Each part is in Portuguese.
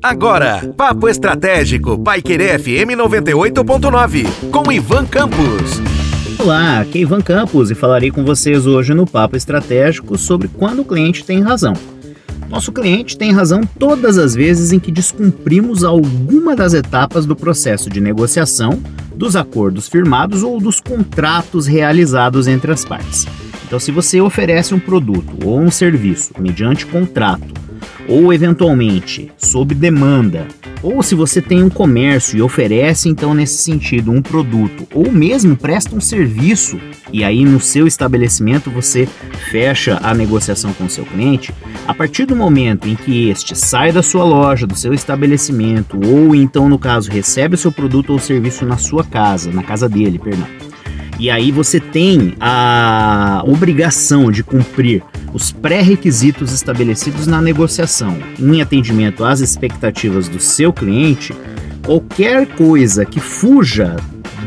Agora, Papo Estratégico, Paiquerê FM 98.9, com Ivan Campos. Olá, aqui é Ivan Campos e falarei com vocês hoje no Papo Estratégico sobre quando o cliente tem razão. Nosso cliente tem razão todas as vezes em que descumprimos alguma das etapas do processo de negociação, dos acordos firmados ou dos contratos realizados entre as partes. Então, se você oferece um produto ou um serviço mediante contrato ou eventualmente sob demanda, ou se você tem um comércio e oferece então nesse sentido um produto, ou mesmo presta um serviço e aí no seu estabelecimento você fecha a negociação com o seu cliente, a partir do momento em que este sai da sua loja, do seu estabelecimento, ou então no caso recebe o seu produto ou serviço na sua casa, na casa dele, perdão. E aí você tem a obrigação de cumprir os pré-requisitos estabelecidos na negociação em atendimento às expectativas do seu cliente, qualquer coisa que fuja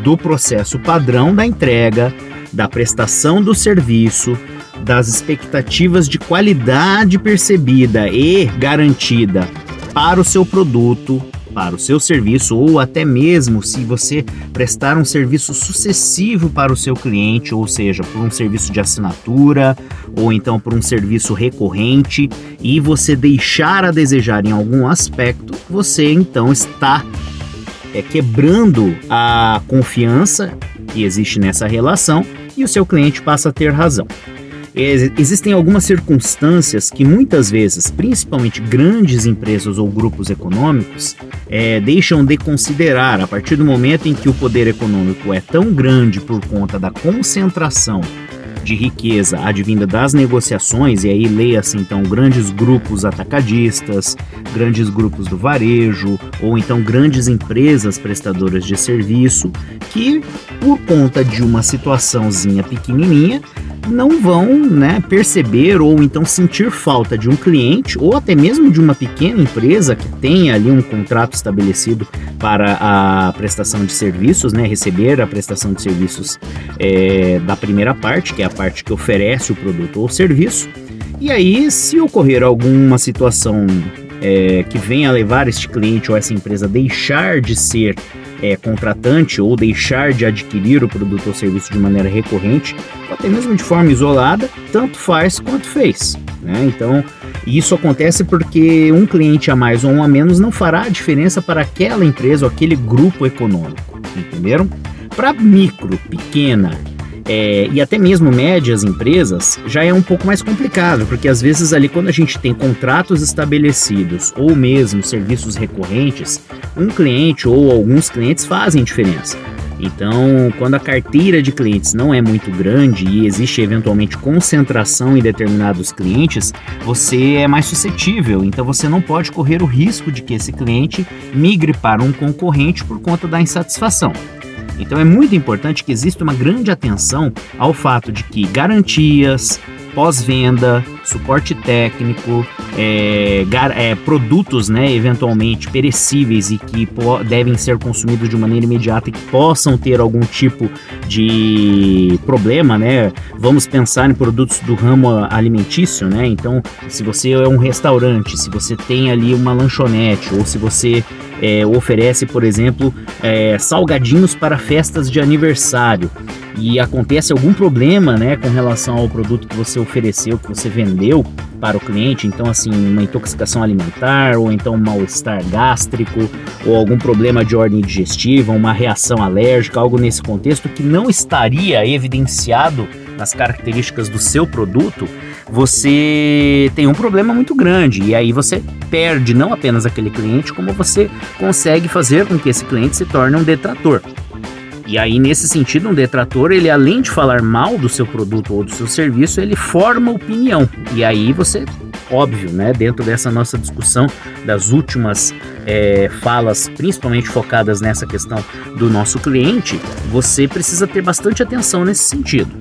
do processo padrão da entrega, da prestação do serviço, das expectativas de qualidade percebida e garantida para o seu produto, para o seu serviço ou até mesmo se você prestar um serviço sucessivo para o seu cliente, ou seja, por um serviço de assinatura ou então por um serviço recorrente e você deixar a desejar em algum aspecto, você então está é, quebrando a confiança que existe nessa relação e o seu cliente passa a ter razão. Existem algumas circunstâncias que muitas vezes, principalmente grandes empresas ou grupos econômicos, é, deixam de considerar a partir do momento em que o poder econômico é tão grande por conta da concentração de riqueza advinda das negociações, e aí leia-se então grandes grupos atacadistas, grandes grupos do varejo, ou então grandes empresas prestadoras de serviço, que por conta de uma situaçãozinha pequenininha não vão né, perceber ou então sentir falta de um cliente ou até mesmo de uma pequena empresa que tenha ali um contrato estabelecido para a prestação de serviços, né, receber a prestação de serviços é, da primeira parte, que é a parte que oferece o produto ou serviço. E aí, se ocorrer alguma situação é, que venha a levar este cliente ou essa empresa a deixar de ser é, contratante ou deixar de adquirir o produto ou serviço de maneira recorrente, ou até mesmo de forma isolada, tanto faz quanto fez. Né? Então, isso acontece porque um cliente a mais ou um a menos não fará diferença para aquela empresa ou aquele grupo econômico. Entenderam? Para micro, pequena é, e até mesmo médias empresas, já é um pouco mais complicado, porque às vezes ali quando a gente tem contratos estabelecidos ou mesmo serviços recorrentes, um cliente ou alguns clientes fazem diferença. Então, quando a carteira de clientes não é muito grande e existe eventualmente concentração em determinados clientes, você é mais suscetível. Então, você não pode correr o risco de que esse cliente migre para um concorrente por conta da insatisfação. Então é muito importante que exista uma grande atenção ao fato de que garantias, pós-venda, suporte técnico, é, é, produtos, né, eventualmente perecíveis e que devem ser consumidos de maneira imediata e que possam ter algum tipo de problema, né? Vamos pensar em produtos do ramo alimentício, né? Então, se você é um restaurante, se você tem ali uma lanchonete ou se você é, oferece, por exemplo, é, salgadinhos para festas de aniversário. E acontece algum problema, né, com relação ao produto que você ofereceu, que você vendeu para o cliente, então assim, uma intoxicação alimentar ou então um mal-estar gástrico ou algum problema de ordem digestiva, uma reação alérgica, algo nesse contexto que não estaria evidenciado nas características do seu produto, você tem um problema muito grande e aí você perde não apenas aquele cliente, como você consegue fazer com que esse cliente se torne um detrator. E aí, nesse sentido, um detrator, ele além de falar mal do seu produto ou do seu serviço, ele forma opinião. E aí você, óbvio, né, dentro dessa nossa discussão das últimas é, falas, principalmente focadas nessa questão do nosso cliente, você precisa ter bastante atenção nesse sentido.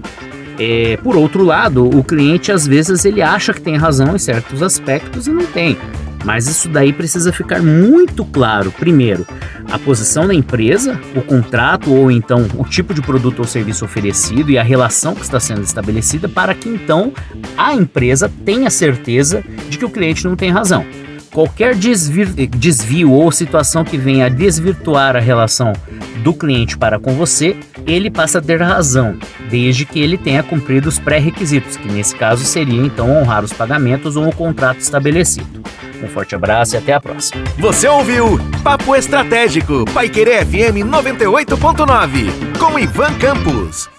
É, por outro lado, o cliente às vezes ele acha que tem razão em certos aspectos e não tem. Mas isso daí precisa ficar muito claro. Primeiro, a posição da empresa, o contrato ou então o tipo de produto ou serviço oferecido e a relação que está sendo estabelecida para que então a empresa tenha certeza de que o cliente não tem razão. qualquer desvio ou situação que venha a desvirtuar a relação do cliente para com você, ele passa a ter razão, desde que ele tenha cumprido os pré-requisitos, que nesse caso seria então honrar os pagamentos ou o contrato estabelecido. Um forte abraço e até a próxima. Você ouviu Papo Estratégico, Pai Querer FM 98.9, com Ivan Campos.